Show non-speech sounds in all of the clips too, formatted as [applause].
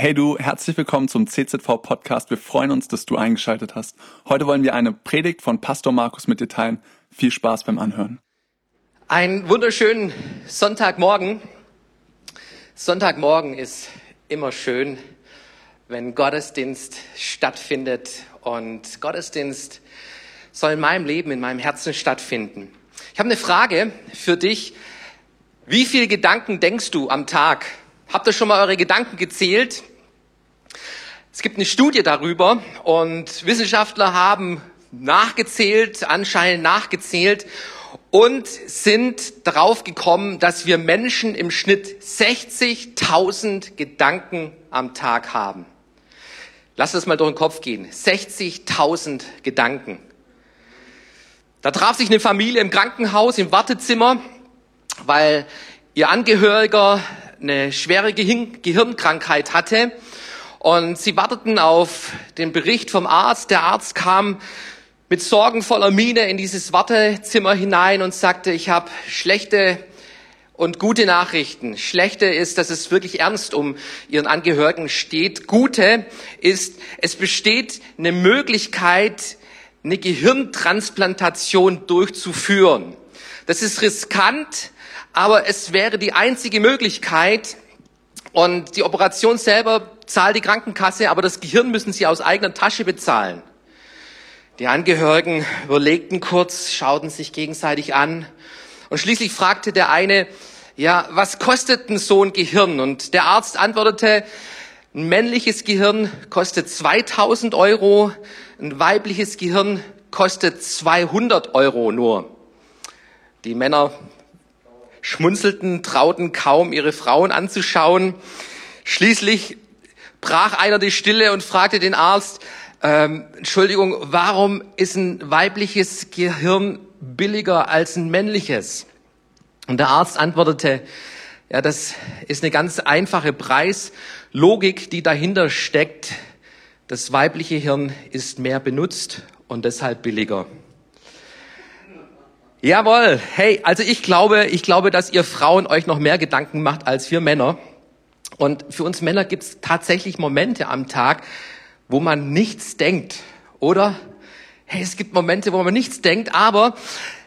Hey du, herzlich willkommen zum CZV Podcast. Wir freuen uns, dass du eingeschaltet hast. Heute wollen wir eine Predigt von Pastor Markus mit dir teilen. Viel Spaß beim Anhören. Einen wunderschönen Sonntagmorgen. Sonntagmorgen ist immer schön, wenn Gottesdienst stattfindet und Gottesdienst soll in meinem Leben, in meinem Herzen stattfinden. Ich habe eine Frage für dich. Wie viele Gedanken denkst du am Tag? Habt ihr schon mal eure Gedanken gezählt? Es gibt eine Studie darüber und Wissenschaftler haben nachgezählt, anscheinend nachgezählt und sind darauf gekommen, dass wir Menschen im Schnitt 60.000 Gedanken am Tag haben. Lass das mal durch den Kopf gehen. 60.000 Gedanken. Da traf sich eine Familie im Krankenhaus, im Wartezimmer, weil ihr Angehöriger eine schwere Gehirnkrankheit hatte. Und sie warteten auf den Bericht vom Arzt. Der Arzt kam mit sorgenvoller Miene in dieses Wartezimmer hinein und sagte, ich habe schlechte und gute Nachrichten. Schlechte ist, dass es wirklich ernst um ihren Angehörigen steht. Gute ist, es besteht eine Möglichkeit, eine Gehirntransplantation durchzuführen. Das ist riskant, aber es wäre die einzige Möglichkeit. Und die Operation selber zahlt die Krankenkasse, aber das Gehirn müssen sie aus eigener Tasche bezahlen. Die Angehörigen überlegten kurz, schauten sich gegenseitig an und schließlich fragte der eine, ja, was kostet denn so ein Gehirn? Und der Arzt antwortete, ein männliches Gehirn kostet 2000 Euro, ein weibliches Gehirn kostet 200 Euro nur. Die Männer schmunzelten, trauten kaum, ihre Frauen anzuschauen. Schließlich brach einer die Stille und fragte den Arzt, ähm, Entschuldigung, warum ist ein weibliches Gehirn billiger als ein männliches? Und der Arzt antwortete, ja, das ist eine ganz einfache Preislogik, die dahinter steckt. Das weibliche Hirn ist mehr benutzt und deshalb billiger. Jawohl, hey, also ich glaube, ich glaube, dass ihr Frauen euch noch mehr Gedanken macht als wir Männer. Und für uns Männer gibt es tatsächlich Momente am Tag, wo man nichts denkt, oder? Hey, es gibt Momente, wo man nichts denkt, aber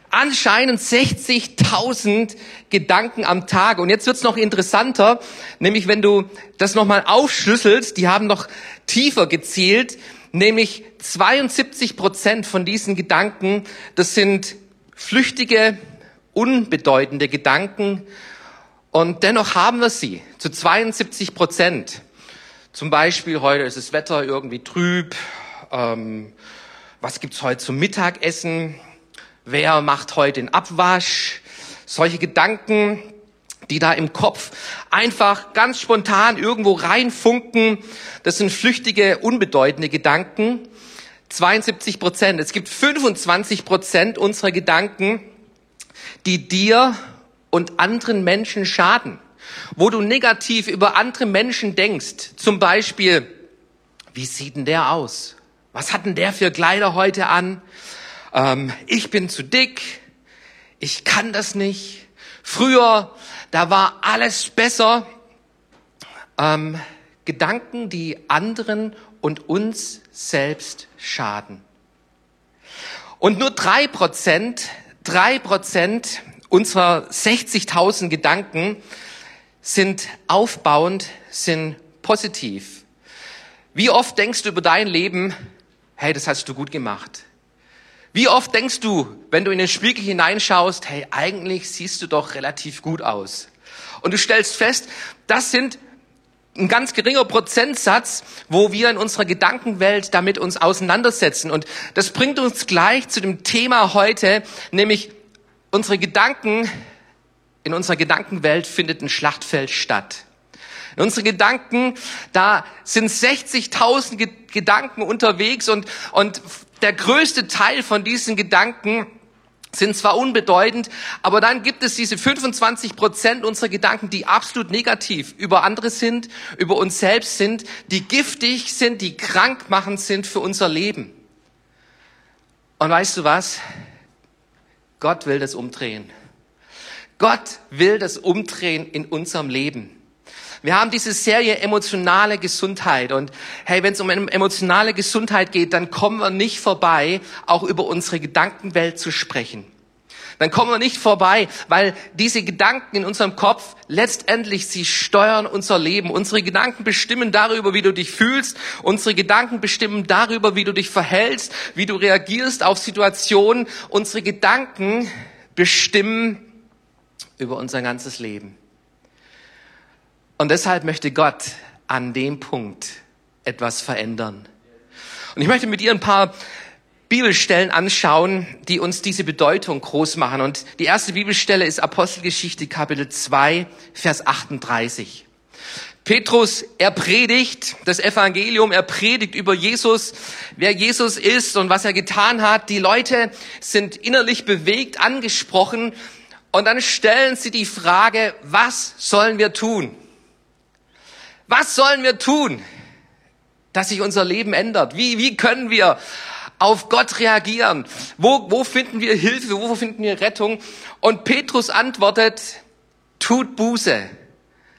anscheinend 60.000 Gedanken am Tag. Und jetzt wird's noch interessanter, nämlich wenn du das nochmal aufschlüsselst, die haben noch tiefer gezählt, nämlich 72 Prozent von diesen Gedanken, das sind flüchtige, unbedeutende Gedanken und dennoch haben wir sie zu 72 Prozent. Zum Beispiel heute ist das Wetter irgendwie trüb. Ähm, was gibt's heute zum Mittagessen? Wer macht heute den Abwasch? Solche Gedanken, die da im Kopf einfach ganz spontan irgendwo reinfunken. Das sind flüchtige, unbedeutende Gedanken. 72 Prozent. Es gibt 25 Prozent unserer Gedanken, die dir und anderen Menschen schaden. Wo du negativ über andere Menschen denkst. Zum Beispiel, wie sieht denn der aus? Was hat denn der für Kleider heute an? Ähm, ich bin zu dick. Ich kann das nicht. Früher, da war alles besser. Ähm, Gedanken, die anderen und uns selbst schaden. Und nur drei Prozent, drei Prozent unserer 60.000 Gedanken sind aufbauend, sind positiv. Wie oft denkst du über dein Leben, hey, das hast du gut gemacht? Wie oft denkst du, wenn du in den Spiegel hineinschaust, hey, eigentlich siehst du doch relativ gut aus? Und du stellst fest, das sind ein ganz geringer Prozentsatz, wo wir in unserer Gedankenwelt damit uns auseinandersetzen. Und das bringt uns gleich zu dem Thema heute, nämlich unsere Gedanken, in unserer Gedankenwelt findet ein Schlachtfeld statt. In unseren Gedanken, da sind 60.000 Gedanken unterwegs und, und der größte Teil von diesen Gedanken sind zwar unbedeutend, aber dann gibt es diese 25 Prozent unserer Gedanken, die absolut negativ über andere sind, über uns selbst sind, die giftig sind, die krankmachend sind für unser Leben. Und weißt du was? Gott will das umdrehen. Gott will das umdrehen in unserem Leben. Wir haben diese Serie emotionale Gesundheit und hey, wenn es um emotionale Gesundheit geht, dann kommen wir nicht vorbei, auch über unsere Gedankenwelt zu sprechen. Dann kommen wir nicht vorbei, weil diese Gedanken in unserem Kopf letztendlich, sie steuern unser Leben. Unsere Gedanken bestimmen darüber, wie du dich fühlst. Unsere Gedanken bestimmen darüber, wie du dich verhältst, wie du reagierst auf Situationen. Unsere Gedanken bestimmen über unser ganzes Leben. Und deshalb möchte Gott an dem Punkt etwas verändern. Und ich möchte mit dir ein paar Bibelstellen anschauen, die uns diese Bedeutung groß machen. Und die erste Bibelstelle ist Apostelgeschichte Kapitel 2, Vers 38. Petrus, er predigt das Evangelium, er predigt über Jesus, wer Jesus ist und was er getan hat. Die Leute sind innerlich bewegt, angesprochen und dann stellen sie die Frage, was sollen wir tun? Was sollen wir tun, dass sich unser Leben ändert? Wie, wie können wir auf Gott reagieren? Wo, wo finden wir Hilfe? Wo finden wir Rettung? Und Petrus antwortet, tut Buße,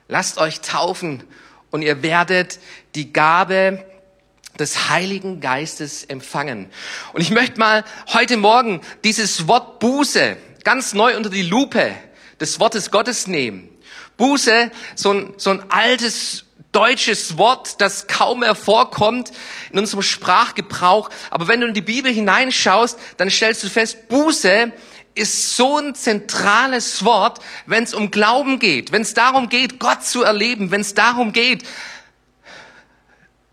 lasst euch taufen und ihr werdet die Gabe des Heiligen Geistes empfangen. Und ich möchte mal heute Morgen dieses Wort Buße ganz neu unter die Lupe des Wortes Gottes nehmen. Buße, so ein, so ein altes deutsches Wort, das kaum mehr vorkommt in unserem Sprachgebrauch. Aber wenn du in die Bibel hineinschaust, dann stellst du fest, Buße ist so ein zentrales Wort, wenn es um Glauben geht, wenn es darum geht, Gott zu erleben, wenn es darum geht,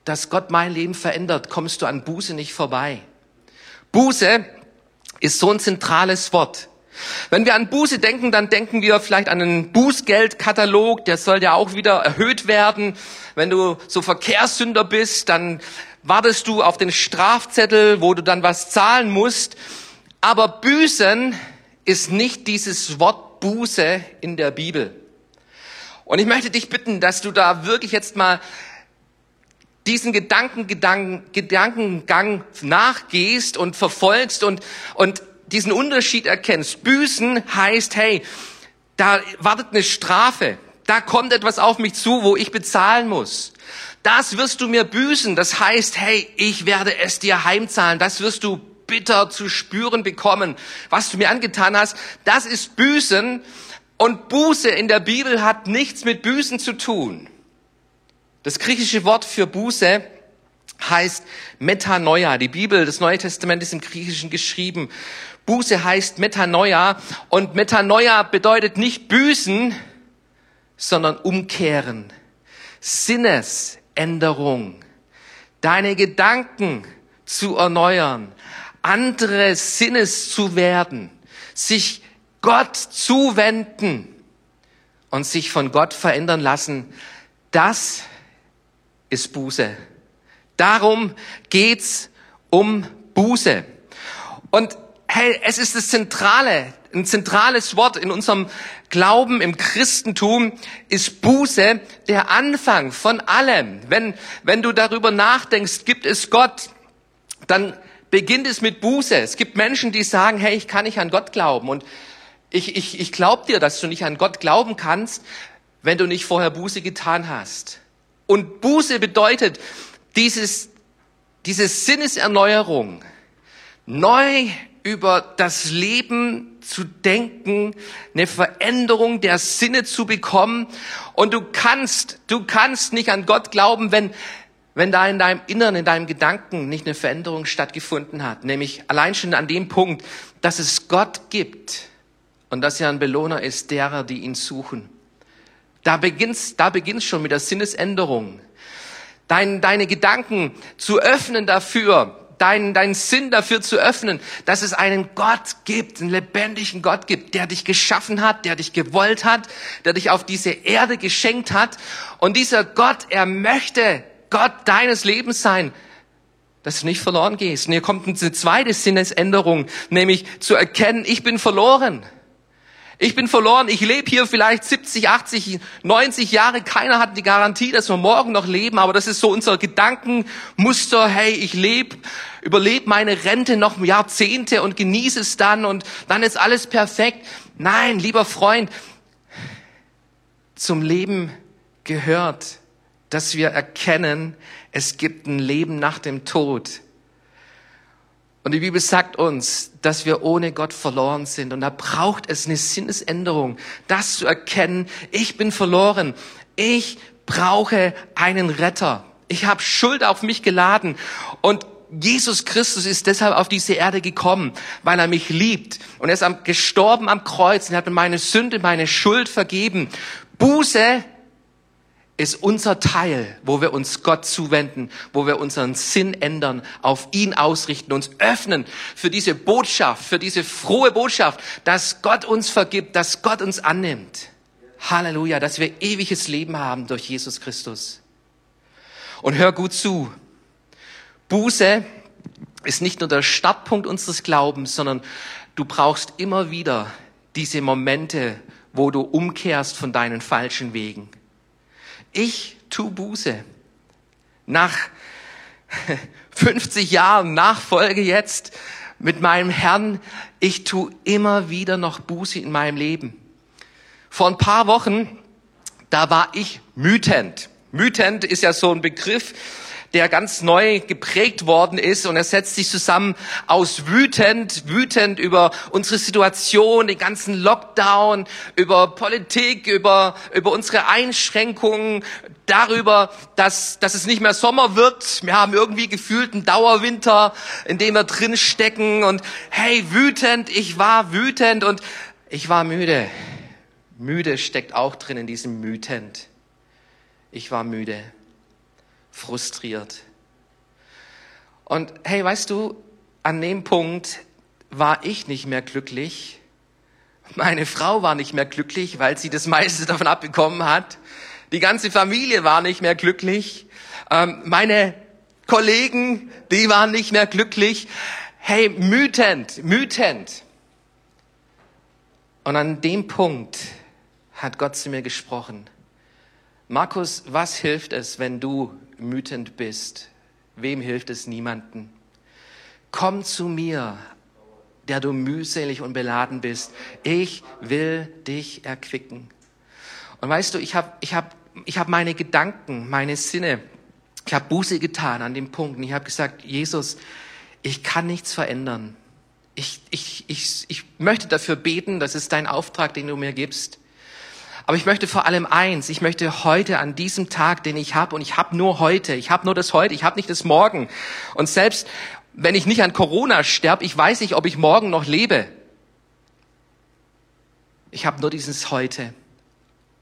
dass Gott mein Leben verändert, kommst du an Buße nicht vorbei. Buße ist so ein zentrales Wort. Wenn wir an Buße denken, dann denken wir vielleicht an einen Bußgeldkatalog, der soll ja auch wieder erhöht werden. Wenn du so Verkehrssünder bist, dann wartest du auf den Strafzettel, wo du dann was zahlen musst. Aber Büßen ist nicht dieses Wort Buße in der Bibel. Und ich möchte dich bitten, dass du da wirklich jetzt mal diesen Gedanken, Gedanken, Gedankengang nachgehst und verfolgst und, und diesen Unterschied erkennst. Büßen heißt, hey, da wartet eine Strafe. Da kommt etwas auf mich zu, wo ich bezahlen muss. Das wirst du mir büßen. Das heißt, hey, ich werde es dir heimzahlen. Das wirst du bitter zu spüren bekommen, was du mir angetan hast. Das ist Büßen. Und Buße in der Bibel hat nichts mit Büßen zu tun. Das griechische Wort für Buße heißt Metanoia. Die Bibel, das Neue Testament ist im Griechischen geschrieben. Buße heißt Metanoia und Metanoia bedeutet nicht büßen, sondern umkehren. Sinnesänderung. Deine Gedanken zu erneuern. Andere Sinnes zu werden. Sich Gott zuwenden und sich von Gott verändern lassen. Das ist Buße. Darum geht's um Buße. Und hey, es ist das Zentrale, ein zentrales Wort in unserem Glauben im Christentum ist Buße der Anfang von allem. Wenn, wenn du darüber nachdenkst, gibt es Gott, dann beginnt es mit Buße. Es gibt Menschen, die sagen, hey, ich kann nicht an Gott glauben. Und ich, ich, ich glaube dir, dass du nicht an Gott glauben kannst, wenn du nicht vorher Buße getan hast. Und Buße bedeutet dieses, diese Sinneserneuerung, neu über das Leben zu denken, eine Veränderung der Sinne zu bekommen. Und du kannst, du kannst nicht an Gott glauben, wenn, wenn da in deinem Inneren, in deinem Gedanken nicht eine Veränderung stattgefunden hat. Nämlich allein schon an dem Punkt, dass es Gott gibt und dass er ein Belohner ist derer, die ihn suchen. Da beginnt's, da beginnt's schon mit der Sinnesänderung. Dein, deine Gedanken zu öffnen dafür, deinen, deinen Sinn dafür zu öffnen, dass es einen Gott gibt, einen lebendigen Gott gibt, der dich geschaffen hat, der dich gewollt hat, der dich auf diese Erde geschenkt hat. Und dieser Gott, er möchte Gott deines Lebens sein, dass du nicht verloren gehst. Und hier kommt eine zweite Sinnesänderung, nämlich zu erkennen, ich bin verloren. Ich bin verloren, ich lebe hier vielleicht 70, 80, 90 Jahre. Keiner hat die Garantie, dass wir morgen noch leben, aber das ist so unser Gedankenmuster. Hey, ich lebe, überlebe meine Rente noch Jahrzehnte und genieße es dann und dann ist alles perfekt. Nein, lieber Freund, zum Leben gehört, dass wir erkennen, es gibt ein Leben nach dem Tod. Und die Bibel sagt uns, dass wir ohne Gott verloren sind. Und da braucht es eine Sinnesänderung, das zu erkennen, ich bin verloren. Ich brauche einen Retter. Ich habe Schuld auf mich geladen. Und Jesus Christus ist deshalb auf diese Erde gekommen, weil er mich liebt. Und er ist gestorben am Kreuz und hat mir meine Sünde, meine Schuld vergeben. Buße ist unser Teil, wo wir uns Gott zuwenden, wo wir unseren Sinn ändern, auf ihn ausrichten, uns öffnen für diese Botschaft, für diese frohe Botschaft, dass Gott uns vergibt, dass Gott uns annimmt. Halleluja, dass wir ewiges Leben haben durch Jesus Christus. Und hör gut zu. Buße ist nicht nur der Startpunkt unseres Glaubens, sondern du brauchst immer wieder diese Momente, wo du umkehrst von deinen falschen Wegen. Ich tu Buße. Nach [laughs] 50 Jahren Nachfolge jetzt mit meinem Herrn, ich tu immer wieder noch Buße in meinem Leben. Vor ein paar Wochen, da war ich mütend. Mütend ist ja so ein Begriff, der ganz neu geprägt worden ist und er setzt sich zusammen aus wütend, wütend über unsere Situation, den ganzen Lockdown, über Politik, über, über unsere Einschränkungen, darüber, dass, dass es nicht mehr Sommer wird. Wir haben irgendwie gefühlt einen Dauerwinter, in dem wir drin stecken und hey, wütend, ich war wütend und ich war müde. Müde steckt auch drin in diesem Mütend. Ich war müde frustriert. Und hey, weißt du, an dem Punkt war ich nicht mehr glücklich. Meine Frau war nicht mehr glücklich, weil sie das meiste davon abbekommen hat. Die ganze Familie war nicht mehr glücklich. Ähm, meine Kollegen, die waren nicht mehr glücklich. Hey, mütend, mütend. Und an dem Punkt hat Gott zu mir gesprochen. Markus, was hilft es, wenn du wütend bist? Wem hilft es niemanden? Komm zu mir, der du mühselig und beladen bist. Ich will dich erquicken. Und weißt du, ich habe ich hab, ich hab meine Gedanken, meine Sinne, ich habe Buße getan an dem Punkt. Und ich habe gesagt, Jesus, ich kann nichts verändern. Ich, ich, ich, ich möchte dafür beten, das ist dein Auftrag, den du mir gibst. Aber ich möchte vor allem eins, ich möchte heute an diesem Tag, den ich habe, und ich habe nur heute, ich habe nur das heute, ich habe nicht das morgen. Und selbst wenn ich nicht an Corona sterbe, ich weiß nicht, ob ich morgen noch lebe. Ich habe nur dieses heute.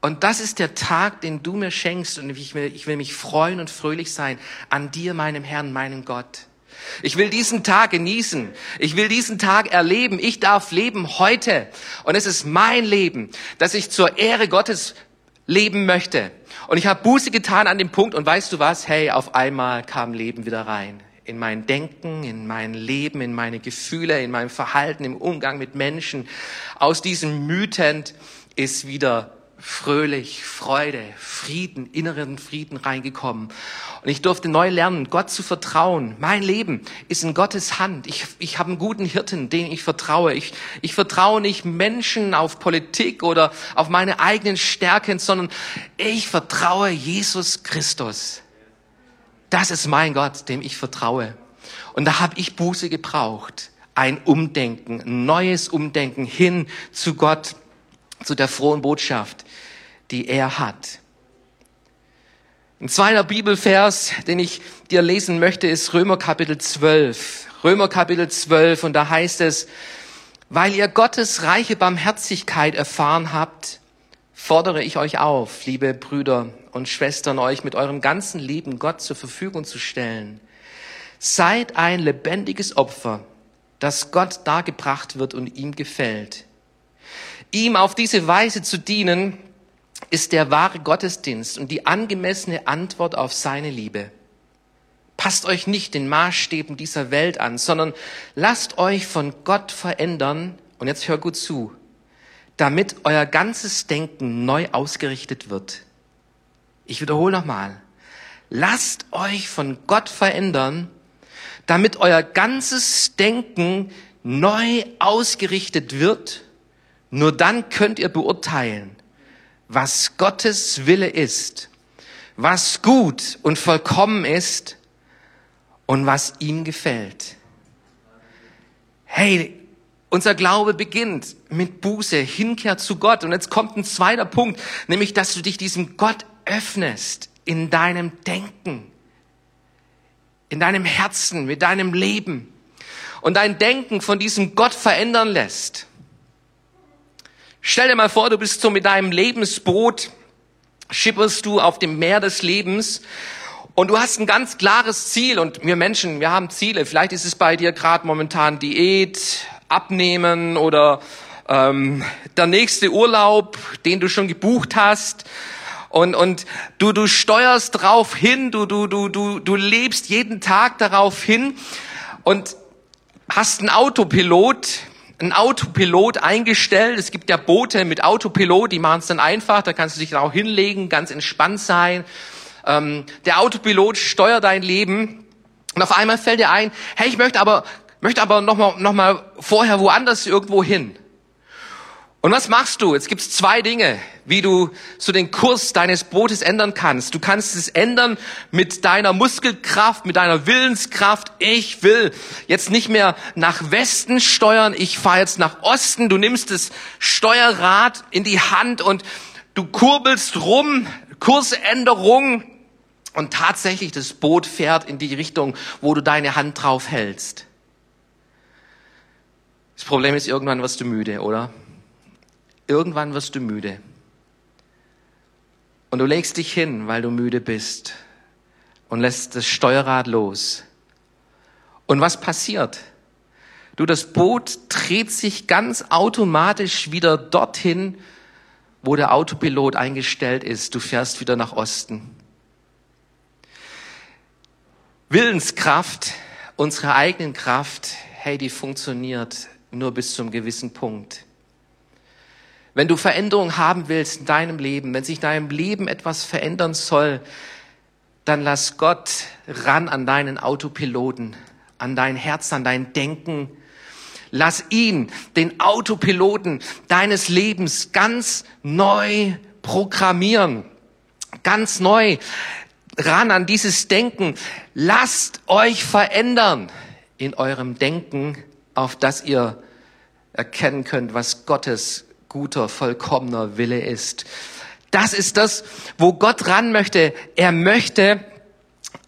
Und das ist der Tag, den du mir schenkst. Und ich will, ich will mich freuen und fröhlich sein an dir, meinem Herrn, meinem Gott. Ich will diesen Tag genießen. Ich will diesen Tag erleben. Ich darf leben heute. Und es ist mein Leben, dass ich zur Ehre Gottes leben möchte. Und ich habe Buße getan an dem Punkt und weißt du was? Hey, auf einmal kam Leben wieder rein. In mein Denken, in mein Leben, in meine Gefühle, in meinem Verhalten, im Umgang mit Menschen. Aus diesem Mütend ist wieder fröhlich, Freude, Frieden, inneren Frieden reingekommen. Und ich durfte neu lernen, Gott zu vertrauen. Mein Leben ist in Gottes Hand. Ich, ich habe einen guten Hirten, den ich vertraue. Ich, ich vertraue nicht Menschen auf Politik oder auf meine eigenen Stärken, sondern ich vertraue Jesus Christus. Das ist mein Gott, dem ich vertraue. Und da habe ich Buße gebraucht. Ein Umdenken, ein neues Umdenken hin zu Gott, zu der frohen Botschaft die er hat. Ein zweiter Bibelvers, den ich dir lesen möchte, ist Römer Kapitel 12. Römer Kapitel 12 und da heißt es, weil ihr Gottes reiche Barmherzigkeit erfahren habt, fordere ich euch auf, liebe Brüder und Schwestern, euch mit eurem ganzen Leben Gott zur Verfügung zu stellen. Seid ein lebendiges Opfer, das Gott dargebracht wird und ihm gefällt. Ihm auf diese Weise zu dienen, ist der wahre Gottesdienst und die angemessene Antwort auf seine Liebe. Passt euch nicht den Maßstäben dieser Welt an, sondern lasst euch von Gott verändern, und jetzt hör gut zu, damit euer ganzes Denken neu ausgerichtet wird. Ich wiederhole nochmal. Lasst euch von Gott verändern, damit euer ganzes Denken neu ausgerichtet wird. Nur dann könnt ihr beurteilen, was Gottes Wille ist, was gut und vollkommen ist und was ihm gefällt. Hey, unser Glaube beginnt mit Buße, Hinkehr zu Gott. Und jetzt kommt ein zweiter Punkt, nämlich, dass du dich diesem Gott öffnest in deinem Denken, in deinem Herzen, mit deinem Leben und dein Denken von diesem Gott verändern lässt. Stell dir mal vor, du bist so mit deinem Lebensboot, schipperst du auf dem Meer des Lebens und du hast ein ganz klares Ziel und wir Menschen, wir haben Ziele. Vielleicht ist es bei dir gerade momentan Diät, Abnehmen oder ähm, der nächste Urlaub, den du schon gebucht hast. Und, und du, du steuerst drauf hin, du, du, du, du, du lebst jeden Tag darauf hin und hast einen Autopilot, ein Autopilot eingestellt. Es gibt ja Boote mit Autopilot, die machen es dann einfach. Da kannst du dich auch hinlegen, ganz entspannt sein. Ähm, der Autopilot steuert dein Leben. Und auf einmal fällt dir ein, hey, ich möchte aber, möchte aber noch mal, noch mal vorher woanders irgendwo hin. Und was machst du? Jetzt gibt's zwei Dinge, wie du so den Kurs deines Bootes ändern kannst. Du kannst es ändern mit deiner Muskelkraft, mit deiner Willenskraft. Ich will jetzt nicht mehr nach Westen steuern, ich fahre jetzt nach Osten. Du nimmst das Steuerrad in die Hand und du kurbelst rum, Kursänderung. Und tatsächlich, das Boot fährt in die Richtung, wo du deine Hand drauf hältst. Das Problem ist, irgendwann wirst du müde, oder? Irgendwann wirst du müde. Und du legst dich hin, weil du müde bist und lässt das Steuerrad los. Und was passiert? Du, das Boot dreht sich ganz automatisch wieder dorthin, wo der Autopilot eingestellt ist. Du fährst wieder nach Osten. Willenskraft, unsere eigenen Kraft, hey, die funktioniert nur bis zum gewissen Punkt. Wenn du Veränderung haben willst in deinem Leben, wenn sich in deinem Leben etwas verändern soll, dann lass Gott ran an deinen Autopiloten, an dein Herz, an dein Denken. Lass ihn, den Autopiloten deines Lebens, ganz neu programmieren, ganz neu ran an dieses Denken. Lasst euch verändern in eurem Denken, auf das ihr erkennen könnt, was Gottes guter, vollkommener Wille ist. Das ist das, wo Gott ran möchte. Er möchte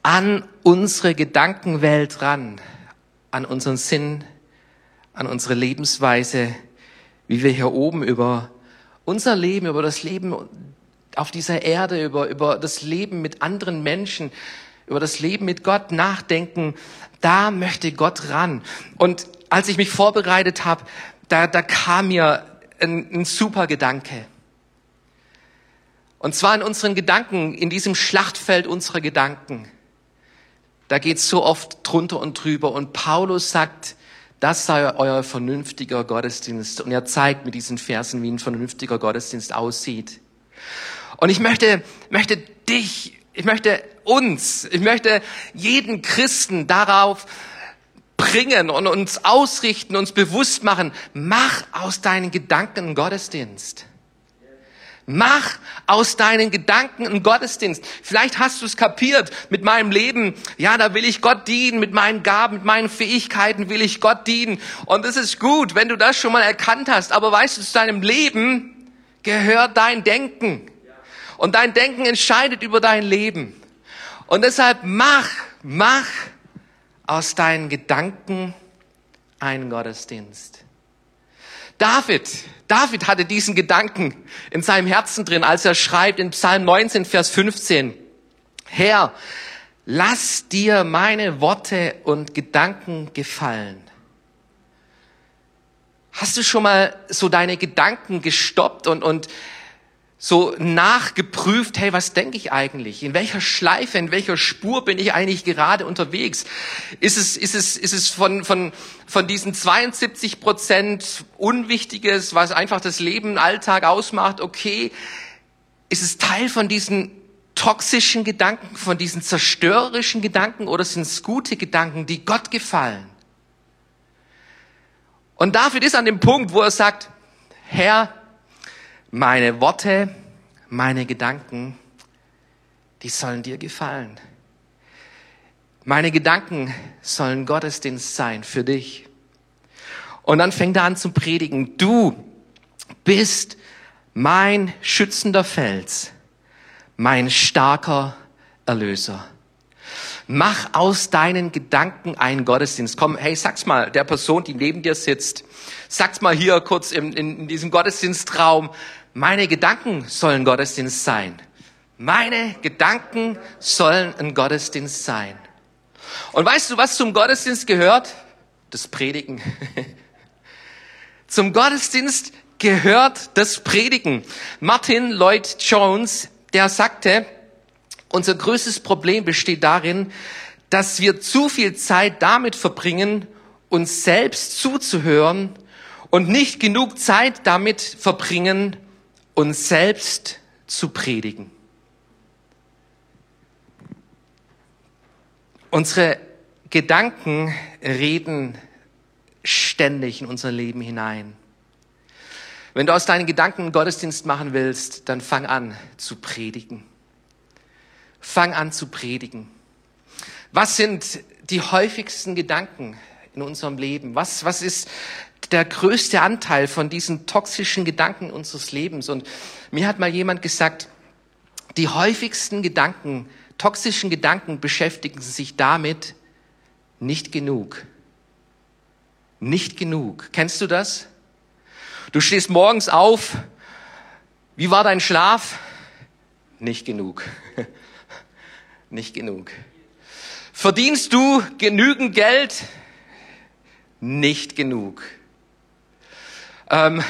an unsere Gedankenwelt ran, an unseren Sinn, an unsere Lebensweise, wie wir hier oben über unser Leben, über das Leben auf dieser Erde, über, über das Leben mit anderen Menschen, über das Leben mit Gott nachdenken. Da möchte Gott ran. Und als ich mich vorbereitet habe, da, da kam mir ein, ein super Gedanke. Und zwar in unseren Gedanken, in diesem Schlachtfeld unserer Gedanken. Da geht es so oft drunter und drüber. Und Paulus sagt, das sei euer vernünftiger Gottesdienst. Und er zeigt mit diesen Versen, wie ein vernünftiger Gottesdienst aussieht. Und ich möchte, möchte dich, ich möchte uns, ich möchte jeden Christen darauf bringen und uns ausrichten, uns bewusst machen, mach aus deinen Gedanken einen Gottesdienst. Mach aus deinen Gedanken einen Gottesdienst. Vielleicht hast du es kapiert mit meinem Leben. Ja, da will ich Gott dienen, mit meinen Gaben, mit meinen Fähigkeiten will ich Gott dienen. Und es ist gut, wenn du das schon mal erkannt hast. Aber weißt du, zu deinem Leben gehört dein Denken. Und dein Denken entscheidet über dein Leben. Und deshalb mach, mach aus deinen Gedanken einen Gottesdienst. David, David hatte diesen Gedanken in seinem Herzen drin, als er schreibt in Psalm 19, Vers 15, Herr, lass dir meine Worte und Gedanken gefallen. Hast du schon mal so deine Gedanken gestoppt und, und so nachgeprüft, hey, was denke ich eigentlich? In welcher Schleife, in welcher Spur bin ich eigentlich gerade unterwegs? Ist es, ist es, ist es von, von, von diesen 72 Prozent Unwichtiges, was einfach das Leben, Alltag ausmacht, okay? Ist es Teil von diesen toxischen Gedanken, von diesen zerstörerischen Gedanken oder sind es gute Gedanken, die Gott gefallen? Und David ist an dem Punkt, wo er sagt, Herr, meine Worte, meine Gedanken, die sollen dir gefallen. Meine Gedanken sollen Gottesdienst sein für dich. Und dann fängt er an zu predigen. Du bist mein schützender Fels, mein starker Erlöser. Mach aus deinen Gedanken einen Gottesdienst. Komm, hey, sag's mal der Person, die neben dir sitzt. Sag's mal hier kurz in, in, diesem Gottesdienstraum. Meine Gedanken sollen Gottesdienst sein. Meine Gedanken sollen ein Gottesdienst sein. Und weißt du, was zum Gottesdienst gehört? Das Predigen. [laughs] zum Gottesdienst gehört das Predigen. Martin Lloyd Jones, der sagte, unser größtes Problem besteht darin, dass wir zu viel Zeit damit verbringen, uns selbst zuzuhören und nicht genug Zeit damit verbringen, uns selbst zu predigen. Unsere Gedanken reden ständig in unser Leben hinein. Wenn du aus deinen Gedanken einen Gottesdienst machen willst, dann fang an zu predigen. Fang an zu predigen. Was sind die häufigsten Gedanken in unserem Leben? Was, was ist der größte Anteil von diesen toxischen Gedanken unseres Lebens? Und mir hat mal jemand gesagt, die häufigsten Gedanken, toxischen Gedanken beschäftigen sich damit nicht genug. Nicht genug. Kennst du das? Du stehst morgens auf. Wie war dein Schlaf? Nicht genug. [laughs] Nicht genug. Verdienst du genügend Geld? Nicht genug. Ähm,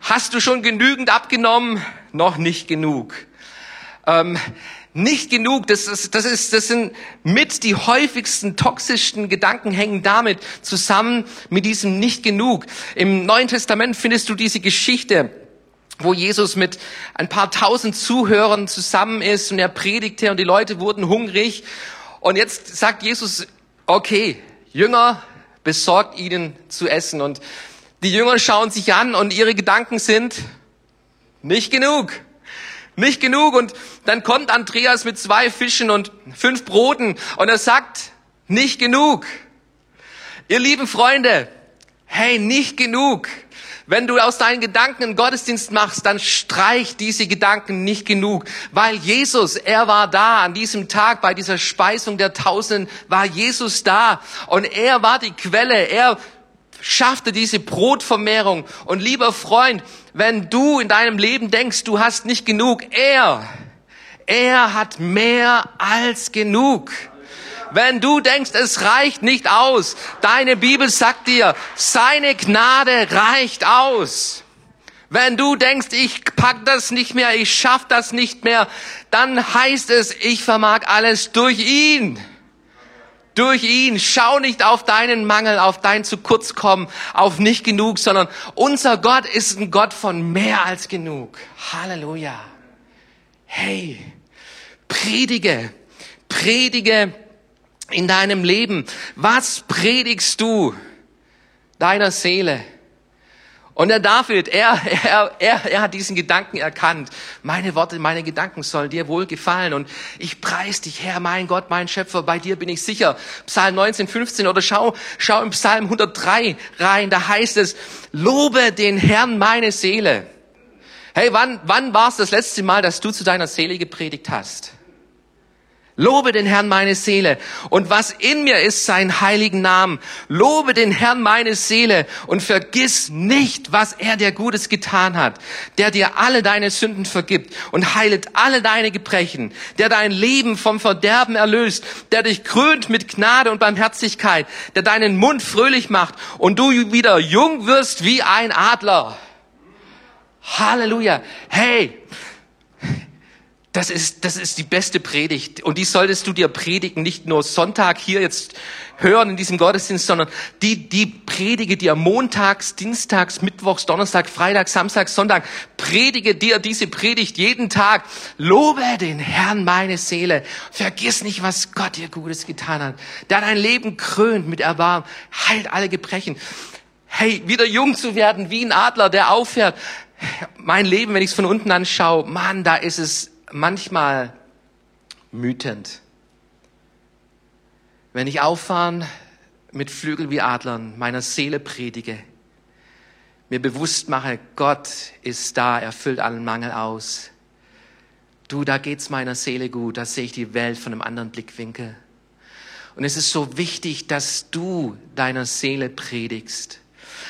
hast du schon genügend abgenommen? Noch nicht genug. Ähm, nicht genug, das, ist, das, ist, das sind mit die häufigsten toxischsten Gedanken hängen damit zusammen mit diesem nicht genug. Im Neuen Testament findest du diese Geschichte, wo Jesus mit ein paar tausend Zuhörern zusammen ist und er predigte und die Leute wurden hungrig. Und jetzt sagt Jesus, okay, Jünger, besorgt ihnen zu essen. Und die Jünger schauen sich an und ihre Gedanken sind nicht genug. Nicht genug. Und dann kommt Andreas mit zwei Fischen und fünf Broten und er sagt, nicht genug. Ihr lieben Freunde, hey, nicht genug. Wenn du aus deinen Gedanken einen Gottesdienst machst, dann streich diese Gedanken nicht genug, weil Jesus, er war da an diesem Tag bei dieser Speisung der Tausenden, war Jesus da und er war die Quelle, er schaffte diese Brotvermehrung. Und lieber Freund, wenn du in deinem Leben denkst, du hast nicht genug, er, er hat mehr als genug. Wenn du denkst, es reicht nicht aus, deine Bibel sagt dir, seine Gnade reicht aus. Wenn du denkst, ich pack das nicht mehr, ich schaff das nicht mehr, dann heißt es, ich vermag alles durch ihn durch ihn. Schau nicht auf deinen Mangel, auf dein zu kurz kommen, auf nicht genug, sondern unser Gott ist ein Gott von mehr als genug. Halleluja. Hey, predige, predige in deinem Leben. Was predigst du deiner Seele? Und der David, er, er, er, er hat diesen Gedanken erkannt. Meine Worte, meine Gedanken sollen dir wohl gefallen. Und ich preis dich, Herr, mein Gott, mein Schöpfer, bei dir bin ich sicher. Psalm 19, 15 oder schau, schau im Psalm 103 rein. Da heißt es, lobe den Herrn meine Seele. Hey, wann, wann war es das letzte Mal, dass du zu deiner Seele gepredigt hast? Lobe den Herrn meine Seele und was in mir ist, seinen heiligen Namen. Lobe den Herrn meine Seele und vergiss nicht, was er dir Gutes getan hat, der dir alle deine Sünden vergibt und heilet alle deine Gebrechen, der dein Leben vom Verderben erlöst, der dich krönt mit Gnade und Barmherzigkeit, der deinen Mund fröhlich macht und du wieder jung wirst wie ein Adler. Halleluja. Hey, das ist, das ist die beste Predigt. Und die solltest du dir predigen, nicht nur Sonntag hier jetzt hören in diesem Gottesdienst, sondern die, die predige dir montags, dienstags, mittwochs, Donnerstag, Freitag, Samstag, Sonntag. Predige dir diese Predigt jeden Tag. Lobe den Herrn meine Seele. Vergiss nicht, was Gott dir Gutes getan hat. Der dein Leben krönt mit Erbarmen, heilt alle Gebrechen. Hey, wieder jung zu werden, wie ein Adler, der auffährt. Mein Leben, wenn ich es von unten anschaue, Mann, da ist es manchmal wütend. Wenn ich auffahren mit Flügeln wie Adlern meiner Seele predige, mir bewusst mache, Gott ist da, er füllt allen Mangel aus. Du, da geht's meiner Seele gut, da sehe ich die Welt von einem anderen Blickwinkel. Und es ist so wichtig, dass du deiner Seele predigst.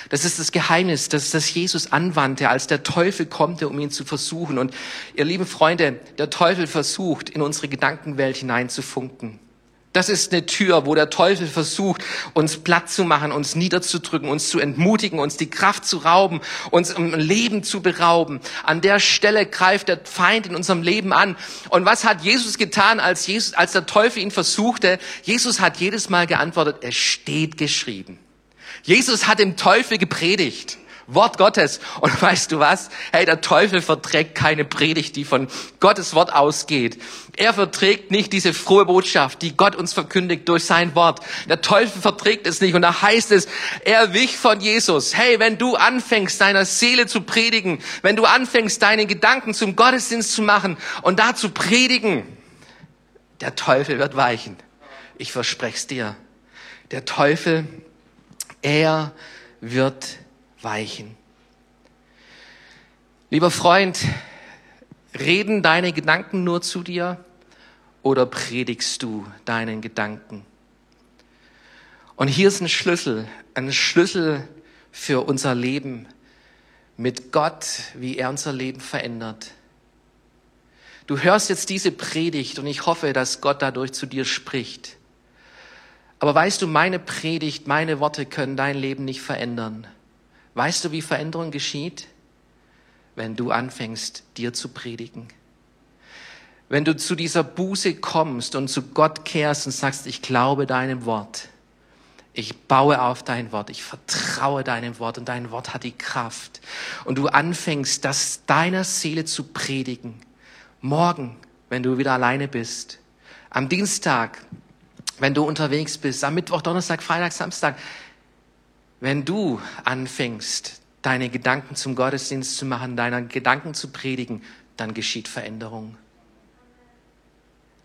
Das ist das Geheimnis, das, das Jesus anwandte, als der Teufel kommt, um ihn zu versuchen. Und ihr lieben Freunde, der Teufel versucht, in unsere Gedankenwelt hineinzufunken. Das ist eine Tür, wo der Teufel versucht, uns platt zu machen, uns niederzudrücken, uns zu entmutigen, uns die Kraft zu rauben, uns im Leben zu berauben. An der Stelle greift der Feind in unserem Leben an. Und was hat Jesus getan, als, Jesus, als der Teufel ihn versuchte? Jesus hat jedes Mal geantwortet, es steht geschrieben. Jesus hat dem Teufel gepredigt. Wort Gottes. Und [laughs] weißt du was? Hey, der Teufel verträgt keine Predigt, die von Gottes Wort ausgeht. Er verträgt nicht diese frohe Botschaft, die Gott uns verkündigt durch sein Wort. Der Teufel verträgt es nicht. Und da heißt es, er wich von Jesus. Hey, wenn du anfängst, deiner Seele zu predigen, wenn du anfängst, deine Gedanken zum Gottesdienst zu machen und da zu predigen, der Teufel wird weichen. Ich verspreche es dir. Der Teufel, er wird weichen. Lieber Freund, reden deine Gedanken nur zu dir oder predigst du deinen Gedanken? Und hier ist ein Schlüssel, ein Schlüssel für unser Leben mit Gott, wie er unser Leben verändert. Du hörst jetzt diese Predigt und ich hoffe, dass Gott dadurch zu dir spricht. Aber weißt du, meine Predigt, meine Worte können dein Leben nicht verändern. Weißt du, wie Veränderung geschieht? Wenn du anfängst, dir zu predigen. Wenn du zu dieser Buße kommst und zu Gott kehrst und sagst, ich glaube deinem Wort. Ich baue auf dein Wort. Ich vertraue deinem Wort und dein Wort hat die Kraft. Und du anfängst, das deiner Seele zu predigen. Morgen, wenn du wieder alleine bist. Am Dienstag, wenn du unterwegs bist. Am Mittwoch, Donnerstag, Freitag, Samstag. Wenn du anfängst, deine Gedanken zum Gottesdienst zu machen, deine Gedanken zu predigen, dann geschieht Veränderung.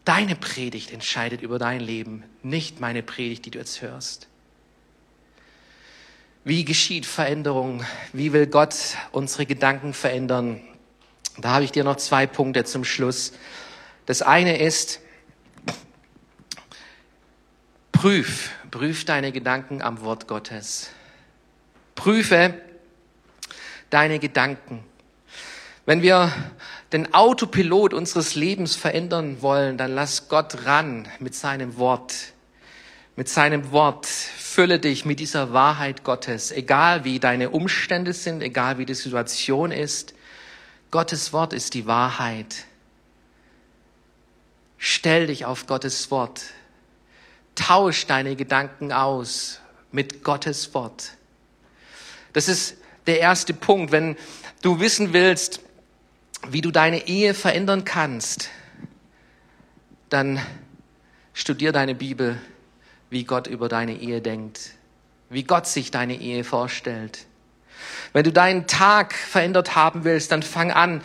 Deine Predigt entscheidet über dein Leben, nicht meine Predigt, die du jetzt hörst. Wie geschieht Veränderung? Wie will Gott unsere Gedanken verändern? Da habe ich dir noch zwei Punkte zum Schluss. Das eine ist, prüf, prüf deine Gedanken am Wort Gottes. Prüfe deine Gedanken. Wenn wir den Autopilot unseres Lebens verändern wollen, dann lass Gott ran mit seinem Wort. Mit seinem Wort fülle dich mit dieser Wahrheit Gottes, egal wie deine Umstände sind, egal wie die Situation ist. Gottes Wort ist die Wahrheit. Stell dich auf Gottes Wort. Tausch deine Gedanken aus mit Gottes Wort. Das ist der erste Punkt. Wenn du wissen willst, wie du deine Ehe verändern kannst, dann studier deine Bibel, wie Gott über deine Ehe denkt, wie Gott sich deine Ehe vorstellt. Wenn du deinen Tag verändert haben willst, dann fang an,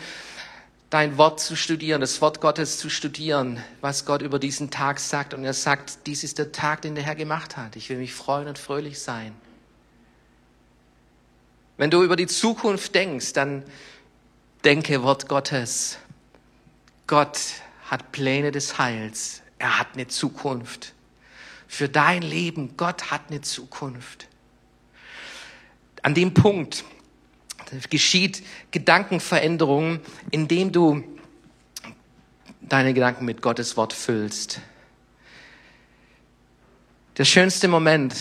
dein Wort zu studieren, das Wort Gottes zu studieren, was Gott über diesen Tag sagt. Und er sagt, dies ist der Tag, den der Herr gemacht hat. Ich will mich freuen und fröhlich sein. Wenn du über die Zukunft denkst, dann denke Wort Gottes. Gott hat Pläne des Heils. Er hat eine Zukunft. Für dein Leben, Gott hat eine Zukunft. An dem Punkt geschieht Gedankenveränderung, indem du deine Gedanken mit Gottes Wort füllst. Der schönste Moment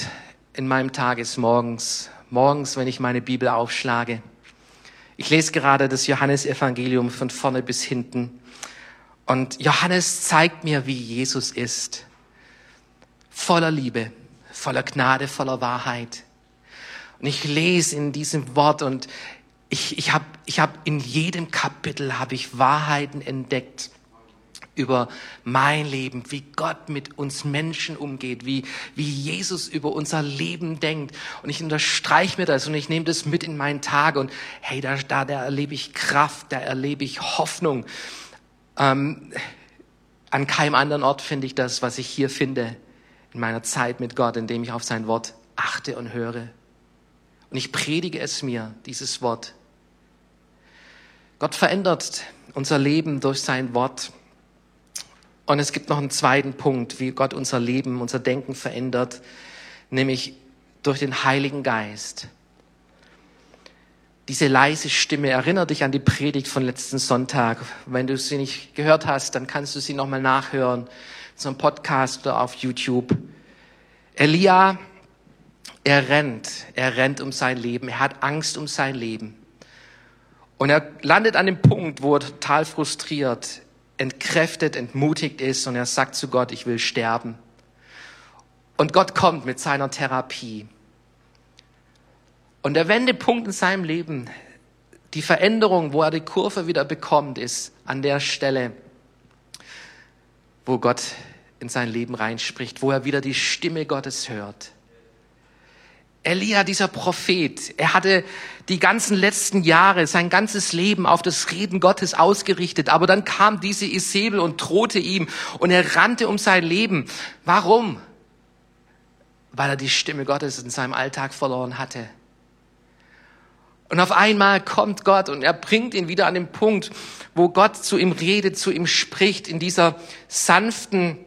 in meinem Tag ist morgens, morgens, wenn ich meine Bibel aufschlage. Ich lese gerade das Johannesevangelium von vorne bis hinten. Und Johannes zeigt mir, wie Jesus ist. Voller Liebe, voller Gnade, voller Wahrheit. Und ich lese in diesem Wort und ich, ich habe ich hab in jedem Kapitel habe ich Wahrheiten entdeckt über mein Leben, wie Gott mit uns Menschen umgeht, wie, wie Jesus über unser Leben denkt. Und ich unterstreiche mir das und ich nehme das mit in meinen Tag und hey, da, da, da erlebe ich Kraft, da erlebe ich Hoffnung. Ähm, An keinem anderen Ort finde ich das, was ich hier finde in meiner Zeit mit Gott, indem ich auf sein Wort achte und höre. Und ich predige es mir, dieses Wort. Gott verändert unser Leben durch sein Wort. Und es gibt noch einen zweiten Punkt, wie Gott unser Leben, unser Denken verändert, nämlich durch den Heiligen Geist. Diese leise Stimme erinnert dich an die Predigt von letzten Sonntag. Wenn du sie nicht gehört hast, dann kannst du sie nochmal nachhören, zum Podcast oder auf YouTube. Elia, er rennt, er rennt um sein Leben, er hat Angst um sein Leben. Und er landet an dem Punkt, wo er total frustriert, entkräftet, entmutigt ist und er sagt zu Gott, ich will sterben. Und Gott kommt mit seiner Therapie. Und der Wendepunkt in seinem Leben, die Veränderung, wo er die Kurve wieder bekommt, ist an der Stelle, wo Gott in sein Leben reinspricht, wo er wieder die Stimme Gottes hört. Elia, dieser Prophet, er hatte die ganzen letzten Jahre, sein ganzes Leben auf das Reden Gottes ausgerichtet. Aber dann kam diese Isabel und drohte ihm und er rannte um sein Leben. Warum? Weil er die Stimme Gottes in seinem Alltag verloren hatte. Und auf einmal kommt Gott und er bringt ihn wieder an den Punkt, wo Gott zu ihm redet, zu ihm spricht, in dieser sanften,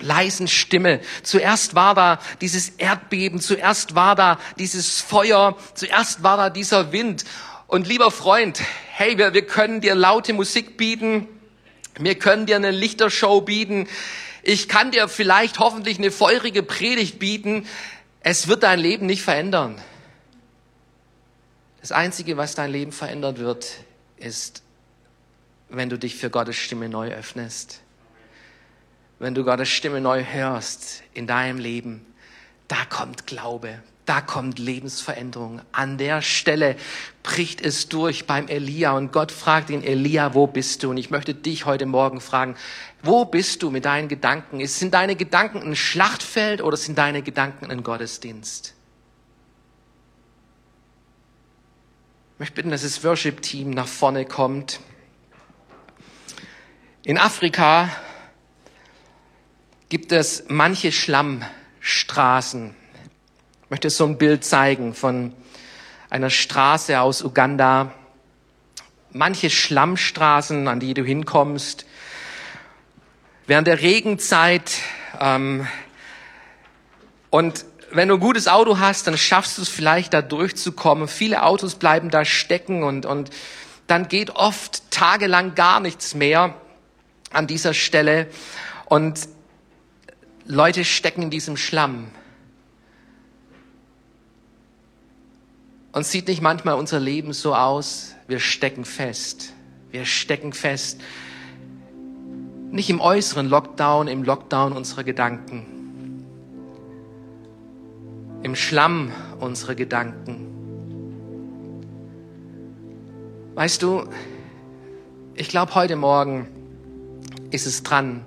leisen Stimme. Zuerst war da dieses Erdbeben, zuerst war da dieses Feuer, zuerst war da dieser Wind. Und lieber Freund, hey, wir, wir können dir laute Musik bieten, wir können dir eine Lichtershow bieten, ich kann dir vielleicht hoffentlich eine feurige Predigt bieten. Es wird dein Leben nicht verändern. Das Einzige, was dein Leben verändert wird, ist, wenn du dich für Gottes Stimme neu öffnest. Wenn du Gottes Stimme neu hörst in deinem Leben, da kommt Glaube, da kommt Lebensveränderung. An der Stelle bricht es durch beim Elia und Gott fragt ihn, Elia, wo bist du? Und ich möchte dich heute Morgen fragen, wo bist du mit deinen Gedanken? Sind deine Gedanken ein Schlachtfeld oder sind deine Gedanken ein Gottesdienst? Ich möchte bitten, dass das Worship-Team nach vorne kommt. In Afrika gibt es manche Schlammstraßen. Ich möchte so ein Bild zeigen von einer Straße aus Uganda. Manche Schlammstraßen, an die du hinkommst. Während der Regenzeit ähm, und wenn du ein gutes Auto hast, dann schaffst du es vielleicht da durchzukommen. Viele Autos bleiben da stecken und, und dann geht oft tagelang gar nichts mehr an dieser Stelle und Leute stecken in diesem Schlamm. Und sieht nicht manchmal unser Leben so aus, wir stecken fest. Wir stecken fest. Nicht im äußeren Lockdown, im Lockdown unserer Gedanken im Schlamm unserer Gedanken. Weißt du, ich glaube, heute Morgen ist es dran,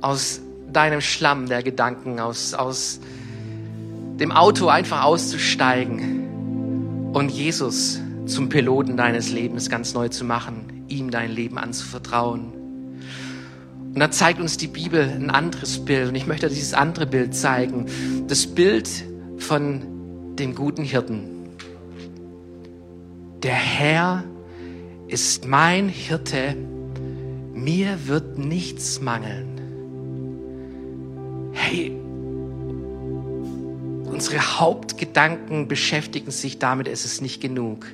aus deinem Schlamm der Gedanken, aus, aus dem Auto einfach auszusteigen und Jesus zum Piloten deines Lebens ganz neu zu machen, ihm dein Leben anzuvertrauen. Und dann zeigt uns die Bibel ein anderes Bild. Und ich möchte dieses andere Bild zeigen. Das Bild von dem guten Hirten. Der Herr ist mein Hirte. Mir wird nichts mangeln. Hey, unsere Hauptgedanken beschäftigen sich damit, es ist nicht genug.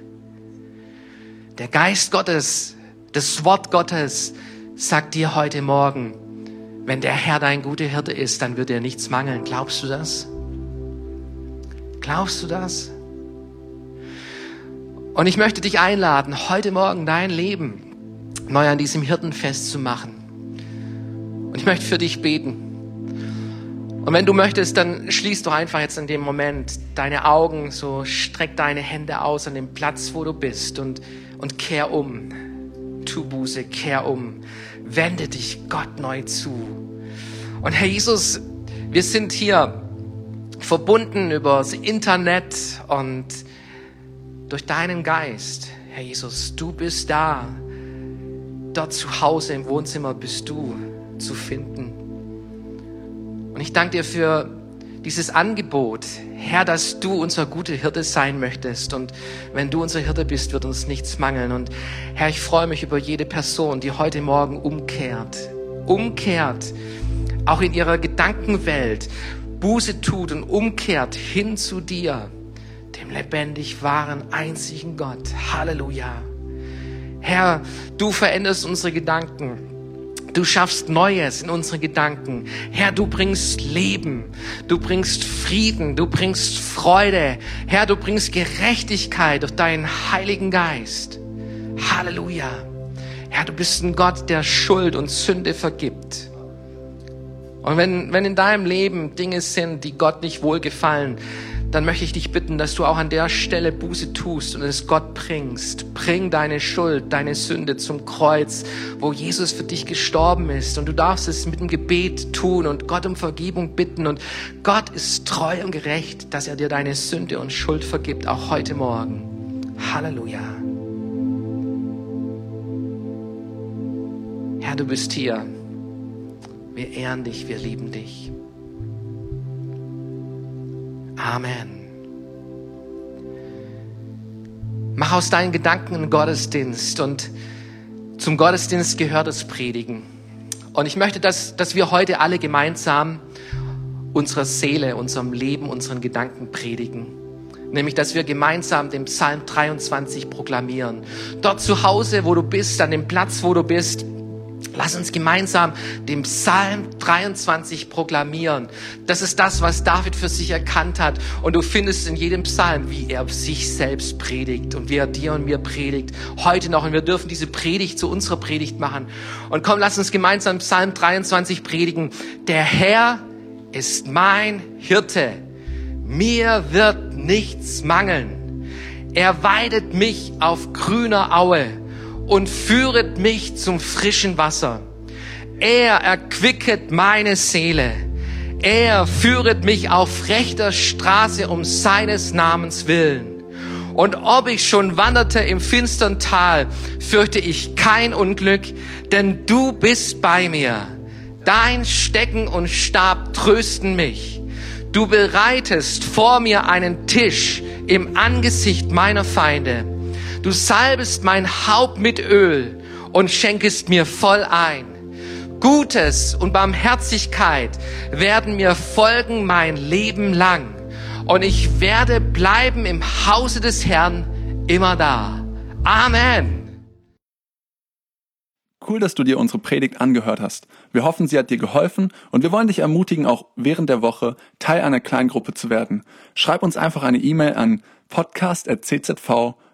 Der Geist Gottes, das Wort Gottes sagt dir heute Morgen, wenn der Herr dein guter Hirte ist, dann wird dir nichts mangeln. Glaubst du das? Glaubst du das? Und ich möchte dich einladen, heute Morgen dein Leben neu an diesem Hirten festzumachen. Und ich möchte für dich beten. Und wenn du möchtest, dann schließ doch einfach jetzt in dem Moment deine Augen, so streck deine Hände aus an dem Platz, wo du bist und, und kehr um. Tu Buße, kehr um wende dich Gott neu zu. Und Herr Jesus, wir sind hier verbunden über das Internet und durch deinen Geist. Herr Jesus, du bist da. dort zu Hause im Wohnzimmer bist du zu finden. Und ich danke dir für dieses Angebot, Herr, dass du unser guter Hirte sein möchtest. Und wenn du unser Hirte bist, wird uns nichts mangeln. Und Herr, ich freue mich über jede Person, die heute Morgen umkehrt. Umkehrt, auch in ihrer Gedankenwelt, Buße tut und umkehrt hin zu dir, dem lebendig wahren, einzigen Gott. Halleluja. Herr, du veränderst unsere Gedanken. Du schaffst Neues in unsere Gedanken. Herr, du bringst Leben, du bringst Frieden, du bringst Freude. Herr, du bringst Gerechtigkeit durch deinen Heiligen Geist. Halleluja. Herr, du bist ein Gott, der Schuld und Sünde vergibt. Und wenn, wenn in deinem Leben Dinge sind, die Gott nicht wohlgefallen, dann möchte ich dich bitten, dass du auch an der Stelle Buße tust und es Gott bringst. Bring deine Schuld, deine Sünde zum Kreuz, wo Jesus für dich gestorben ist. Und du darfst es mit dem Gebet tun und Gott um Vergebung bitten. Und Gott ist treu und gerecht, dass er dir deine Sünde und Schuld vergibt, auch heute Morgen. Halleluja. Herr, du bist hier. Wir ehren dich, wir lieben dich. Amen. Mach aus deinen Gedanken einen Gottesdienst und zum Gottesdienst gehört das Predigen. Und ich möchte, dass, dass wir heute alle gemeinsam unserer Seele, unserem Leben, unseren Gedanken predigen. Nämlich, dass wir gemeinsam den Psalm 23 proklamieren. Dort zu Hause, wo du bist, an dem Platz, wo du bist, Lass uns gemeinsam den Psalm 23 proklamieren. Das ist das, was David für sich erkannt hat. Und du findest in jedem Psalm, wie er sich selbst predigt und wie er dir und mir predigt. Heute noch. Und wir dürfen diese Predigt zu unserer Predigt machen. Und komm, lass uns gemeinsam Psalm 23 predigen. Der Herr ist mein Hirte. Mir wird nichts mangeln. Er weidet mich auf grüner Aue und führet mich zum frischen Wasser. Er erquicket meine Seele. Er führet mich auf rechter Straße um seines Namens willen. Und ob ich schon wanderte im finstern Tal, fürchte ich kein Unglück, denn du bist bei mir. Dein Stecken und Stab trösten mich. Du bereitest vor mir einen Tisch im Angesicht meiner Feinde. Du salbest mein Haupt mit Öl und schenkest mir voll ein. Gutes und Barmherzigkeit werden mir folgen mein Leben lang. Und ich werde bleiben im Hause des Herrn immer da. Amen. Cool, dass du dir unsere Predigt angehört hast. Wir hoffen, sie hat dir geholfen und wir wollen dich ermutigen, auch während der Woche Teil einer Kleingruppe zu werden. Schreib uns einfach eine E-Mail an podcast.czv